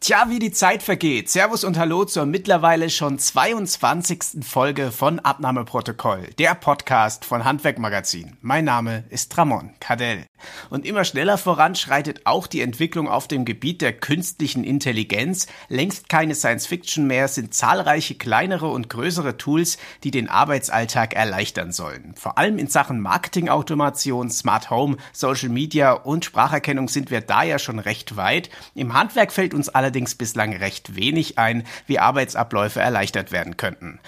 Tja, wie die Zeit vergeht. Servus und Hallo zur mittlerweile schon 22. Folge von Abnahmeprotokoll, der Podcast von Handwerkmagazin. Mein Name ist Ramon Cadell. Und immer schneller voranschreitet auch die Entwicklung auf dem Gebiet der künstlichen Intelligenz. Längst keine Science Fiction mehr, sind zahlreiche kleinere und größere Tools, die den Arbeitsalltag erleichtern sollen. Vor allem in Sachen Marketingautomation, Smart Home, Social Media und Spracherkennung sind wir da ja schon recht weit. Im Handwerk fällt uns alle allerdings bislang recht wenig ein, wie Arbeitsabläufe erleichtert werden könnten.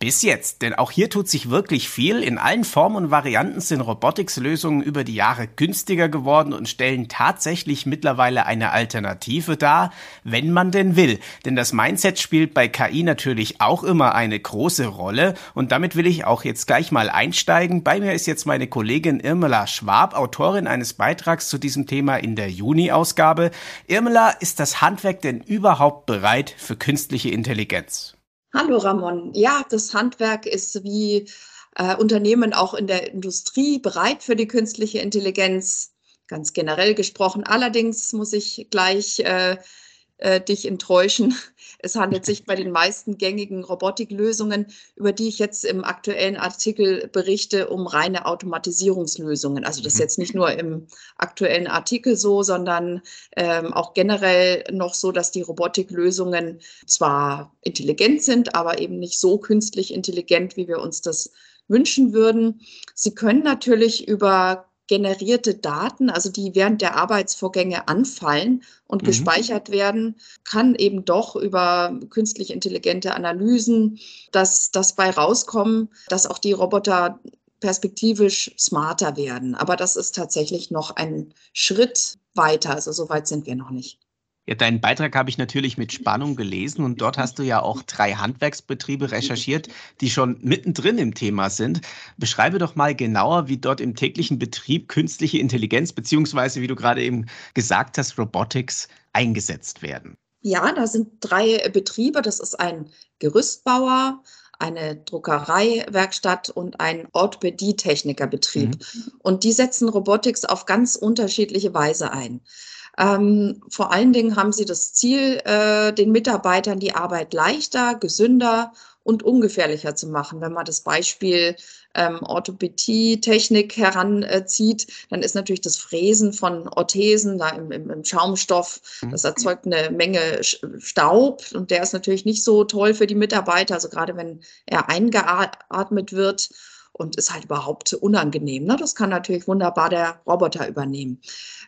Bis jetzt, denn auch hier tut sich wirklich viel. In allen Formen und Varianten sind Robotics-Lösungen über die Jahre günstiger geworden und stellen tatsächlich mittlerweile eine Alternative dar, wenn man denn will. Denn das Mindset spielt bei KI natürlich auch immer eine große Rolle und damit will ich auch jetzt gleich mal einsteigen. Bei mir ist jetzt meine Kollegin Irmela Schwab, Autorin eines Beitrags zu diesem Thema in der Juni-Ausgabe. Irmela, ist das Handwerk denn überhaupt bereit für künstliche Intelligenz? Hallo Ramon. Ja, das Handwerk ist wie äh, Unternehmen auch in der Industrie bereit für die künstliche Intelligenz, ganz generell gesprochen. Allerdings muss ich gleich äh, äh, dich enttäuschen. Es handelt sich bei den meisten gängigen Robotiklösungen, über die ich jetzt im aktuellen Artikel berichte, um reine Automatisierungslösungen. Also das ist mhm. jetzt nicht nur im aktuellen Artikel so, sondern ähm, auch generell noch so, dass die Robotiklösungen zwar intelligent sind, aber eben nicht so künstlich intelligent, wie wir uns das wünschen würden. Sie können natürlich über generierte Daten, also die während der Arbeitsvorgänge anfallen und mhm. gespeichert werden, kann eben doch über künstlich intelligente Analysen das, das bei rauskommen, dass auch die Roboter perspektivisch smarter werden. Aber das ist tatsächlich noch ein Schritt weiter. Also so weit sind wir noch nicht. Ja, deinen Beitrag habe ich natürlich mit Spannung gelesen und dort hast du ja auch drei Handwerksbetriebe recherchiert, die schon mittendrin im Thema sind. Beschreibe doch mal genauer, wie dort im täglichen Betrieb künstliche Intelligenz beziehungsweise, wie du gerade eben gesagt hast, Robotics eingesetzt werden. Ja, da sind drei Betriebe. Das ist ein Gerüstbauer, eine Druckereiwerkstatt und ein Orthopädie-Technikerbetrieb. Mhm. Und die setzen Robotics auf ganz unterschiedliche Weise ein. Ähm, vor allen Dingen haben sie das Ziel, äh, den Mitarbeitern die Arbeit leichter, gesünder und ungefährlicher zu machen. Wenn man das Beispiel ähm, Orthopädie-Technik heranzieht, dann ist natürlich das Fräsen von Orthesen da im, im, im, Schaumstoff, mhm. das erzeugt eine Menge Staub und der ist natürlich nicht so toll für die Mitarbeiter, also gerade wenn er eingeatmet wird und ist halt überhaupt unangenehm. Ne? Das kann natürlich wunderbar der Roboter übernehmen.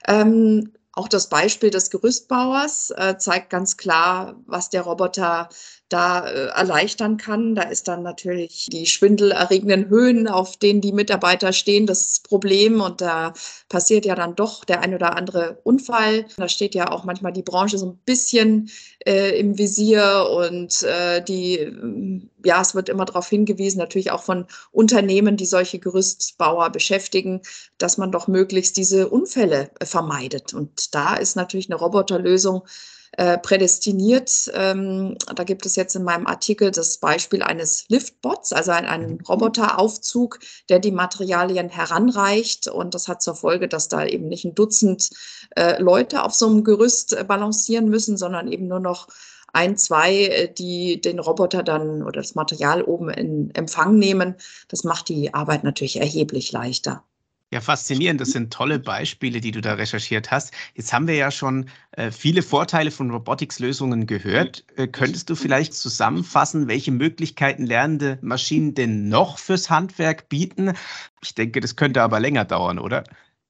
Ähm, auch das Beispiel des Gerüstbauers äh, zeigt ganz klar, was der Roboter da äh, erleichtern kann. Da ist dann natürlich die schwindelerregenden Höhen, auf denen die Mitarbeiter stehen, das Problem. Und da passiert ja dann doch der ein oder andere Unfall. Da steht ja auch manchmal die Branche so ein bisschen äh, im Visier und äh, die, ja, es wird immer darauf hingewiesen, natürlich auch von Unternehmen, die solche Gerüstbauer beschäftigen, dass man doch möglichst diese Unfälle äh, vermeidet. Und da ist natürlich eine Roboterlösung äh, prädestiniert. Ähm, da gibt es jetzt in meinem Artikel das Beispiel eines Liftbots, also ein, ein mhm. Roboteraufzug, der die Materialien heranreicht. Und das hat zur Folge, dass da eben nicht ein Dutzend äh, Leute auf so einem Gerüst äh, balancieren müssen, sondern eben nur noch ein, zwei, äh, die den Roboter dann oder das Material oben in Empfang nehmen. Das macht die Arbeit natürlich erheblich leichter. Ja, faszinierend. Das sind tolle Beispiele, die du da recherchiert hast. Jetzt haben wir ja schon äh, viele Vorteile von Robotics-Lösungen gehört. Äh, könntest du vielleicht zusammenfassen, welche Möglichkeiten lernende Maschinen denn noch fürs Handwerk bieten? Ich denke, das könnte aber länger dauern, oder?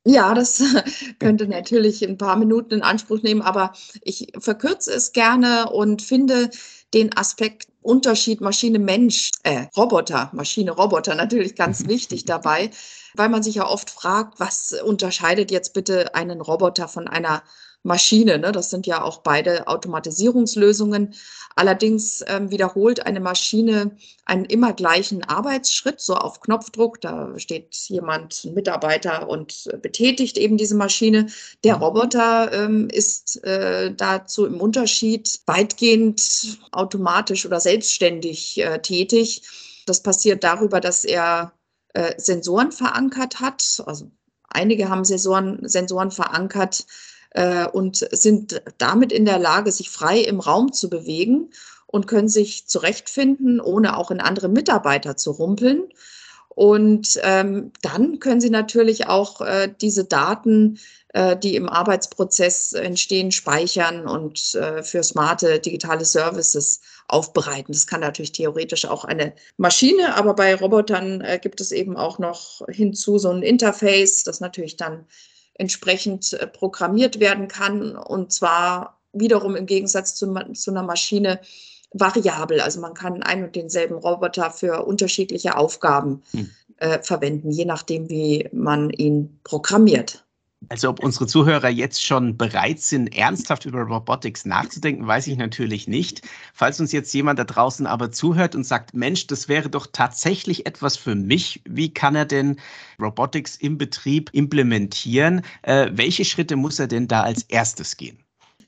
Ja, das könnte natürlich ein paar Minuten in Anspruch nehmen, aber ich verkürze es gerne und finde den Aspekt Unterschied Maschine-Mensch, äh, Roboter, Maschine-Roboter natürlich ganz wichtig dabei weil man sich ja oft fragt, was unterscheidet jetzt bitte einen Roboter von einer Maschine. Ne? Das sind ja auch beide Automatisierungslösungen. Allerdings ähm, wiederholt eine Maschine einen immer gleichen Arbeitsschritt, so auf Knopfdruck. Da steht jemand, ein Mitarbeiter und betätigt eben diese Maschine. Der mhm. Roboter ähm, ist äh, dazu im Unterschied weitgehend automatisch oder selbstständig äh, tätig. Das passiert darüber, dass er äh, Sensoren verankert hat. Also einige haben Sensoren, Sensoren verankert, äh, und sind damit in der Lage, sich frei im Raum zu bewegen und können sich zurechtfinden, ohne auch in andere Mitarbeiter zu rumpeln. Und ähm, dann können Sie natürlich auch äh, diese Daten, äh, die im Arbeitsprozess entstehen, speichern und äh, für smarte digitale Services aufbereiten. Das kann natürlich theoretisch auch eine Maschine, aber bei Robotern äh, gibt es eben auch noch hinzu so ein Interface, das natürlich dann entsprechend äh, programmiert werden kann und zwar wiederum im Gegensatz zu, zu einer Maschine variabel. Also man kann einen und denselben Roboter für unterschiedliche Aufgaben hm. äh, verwenden, je nachdem, wie man ihn programmiert. Also ob unsere Zuhörer jetzt schon bereit sind, ernsthaft über Robotics nachzudenken, weiß ich natürlich nicht. Falls uns jetzt jemand da draußen aber zuhört und sagt, Mensch, das wäre doch tatsächlich etwas für mich, wie kann er denn Robotics im Betrieb implementieren? Äh, welche Schritte muss er denn da als erstes gehen?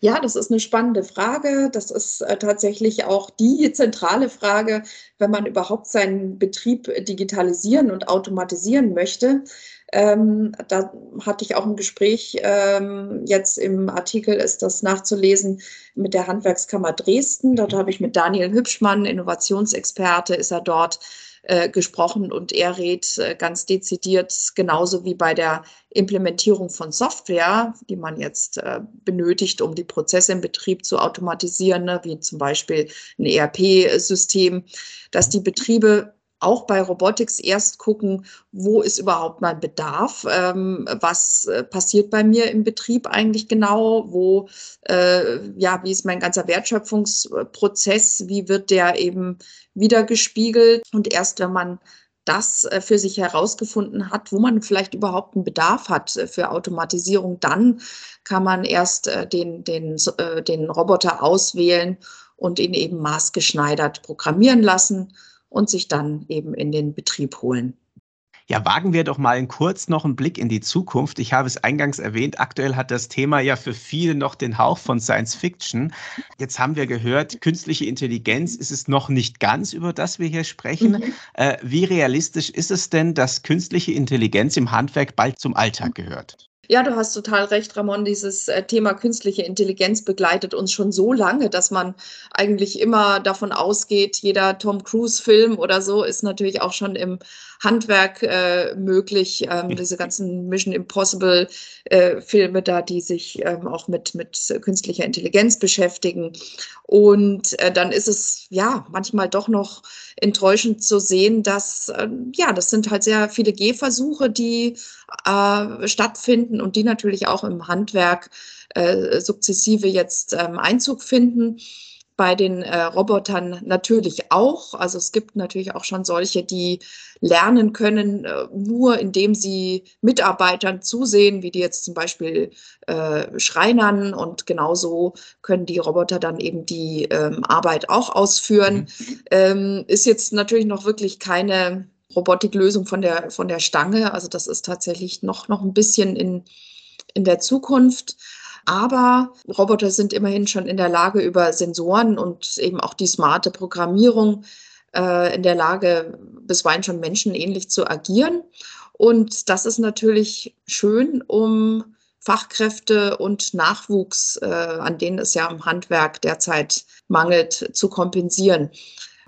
Ja, das ist eine spannende Frage. Das ist äh, tatsächlich auch die zentrale Frage, wenn man überhaupt seinen Betrieb digitalisieren und automatisieren möchte. Ähm, da hatte ich auch ein Gespräch, ähm, jetzt im Artikel ist das nachzulesen, mit der Handwerkskammer Dresden. Dort habe ich mit Daniel Hübschmann, Innovationsexperte, ist er dort äh, gesprochen und er rät äh, ganz dezidiert, genauso wie bei der Implementierung von Software, die man jetzt äh, benötigt, um die Prozesse im Betrieb zu automatisieren, ne, wie zum Beispiel ein ERP-System, dass die Betriebe auch bei Robotics erst gucken, wo ist überhaupt mein Bedarf, ähm, was äh, passiert bei mir im Betrieb eigentlich genau, wo, äh, ja, wie ist mein ganzer Wertschöpfungsprozess, wie wird der eben wiedergespiegelt und erst wenn man das äh, für sich herausgefunden hat, wo man vielleicht überhaupt einen Bedarf hat äh, für Automatisierung, dann kann man erst den, den, den Roboter auswählen und ihn eben maßgeschneidert programmieren lassen und sich dann eben in den Betrieb holen. Ja, wagen wir doch mal kurz noch einen Blick in die Zukunft. Ich habe es eingangs erwähnt, aktuell hat das Thema ja für viele noch den Hauch von Science Fiction. Jetzt haben wir gehört, künstliche Intelligenz ist es noch nicht ganz, über das wir hier sprechen. Mhm. Äh, wie realistisch ist es denn, dass künstliche Intelligenz im Handwerk bald zum Alltag gehört? Ja, du hast total recht, Ramon. Dieses äh, Thema künstliche Intelligenz begleitet uns schon so lange, dass man eigentlich immer davon ausgeht, jeder Tom Cruise-Film oder so ist natürlich auch schon im Handwerk äh, möglich. Ähm, diese ganzen Mission Impossible äh, da, die sich ähm, auch mit, mit künstlicher Intelligenz beschäftigen. Und äh, dann ist es ja manchmal doch noch enttäuschend zu sehen, dass äh, ja, das sind halt sehr viele Gehversuche, die äh, stattfinden und die natürlich auch im Handwerk äh, sukzessive jetzt ähm, Einzug finden bei den äh, Robotern natürlich auch. Also es gibt natürlich auch schon solche, die lernen können, äh, nur indem sie Mitarbeitern zusehen, wie die jetzt zum Beispiel äh, Schreinern. Und genauso können die Roboter dann eben die ähm, Arbeit auch ausführen. Mhm. Ähm, ist jetzt natürlich noch wirklich keine Robotiklösung von der, von der Stange. Also das ist tatsächlich noch, noch ein bisschen in, in der Zukunft. Aber Roboter sind immerhin schon in der Lage, über Sensoren und eben auch die smarte Programmierung äh, in der Lage, bisweilen schon menschenähnlich zu agieren. Und das ist natürlich schön, um Fachkräfte und Nachwuchs, äh, an denen es ja im Handwerk derzeit mangelt, zu kompensieren.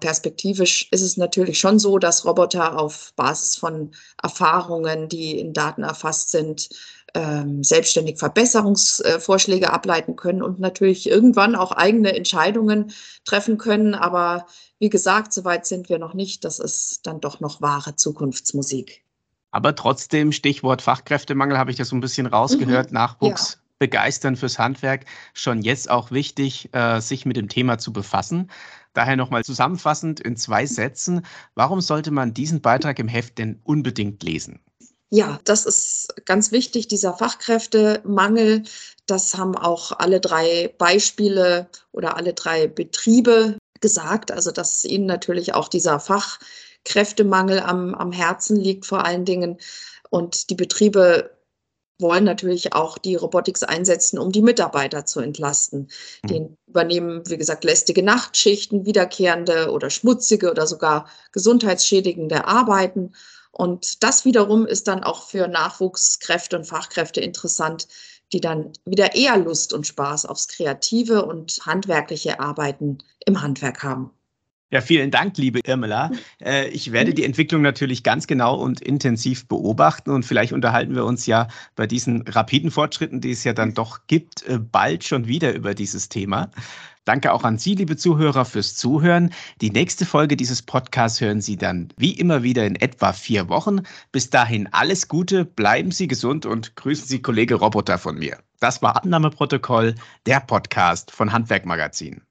Perspektivisch ist es natürlich schon so, dass Roboter auf Basis von Erfahrungen, die in Daten erfasst sind, ähm, selbstständig Verbesserungsvorschläge ableiten können und natürlich irgendwann auch eigene Entscheidungen treffen können. Aber wie gesagt, soweit sind wir noch nicht. Das ist dann doch noch wahre Zukunftsmusik. Aber trotzdem, Stichwort Fachkräftemangel, habe ich das so ein bisschen rausgehört. Mhm. Nachwuchs ja. begeistern fürs Handwerk. Schon jetzt auch wichtig, äh, sich mit dem Thema zu befassen. Daher nochmal zusammenfassend in zwei Sätzen. Warum sollte man diesen Beitrag im Heft denn unbedingt lesen? Ja, das ist ganz wichtig, dieser Fachkräftemangel. Das haben auch alle drei Beispiele oder alle drei Betriebe gesagt. Also, dass ihnen natürlich auch dieser Fachkräftemangel am, am Herzen liegt vor allen Dingen. Und die Betriebe wollen natürlich auch die Robotics einsetzen, um die Mitarbeiter zu entlasten. Mhm. Den übernehmen, wie gesagt, lästige Nachtschichten, wiederkehrende oder schmutzige oder sogar gesundheitsschädigende Arbeiten. Und das wiederum ist dann auch für Nachwuchskräfte und Fachkräfte interessant, die dann wieder eher Lust und Spaß aufs kreative und handwerkliche Arbeiten im Handwerk haben. Ja, vielen Dank, liebe Irmela. Äh, ich werde die Entwicklung natürlich ganz genau und intensiv beobachten und vielleicht unterhalten wir uns ja bei diesen rapiden Fortschritten, die es ja dann doch gibt, äh, bald schon wieder über dieses Thema. Danke auch an Sie, liebe Zuhörer, fürs Zuhören. Die nächste Folge dieses Podcasts hören Sie dann wie immer wieder in etwa vier Wochen. Bis dahin alles Gute, bleiben Sie gesund und grüßen Sie Kollege Roboter von mir. Das war Abnahmeprotokoll, der Podcast von Handwerkmagazin.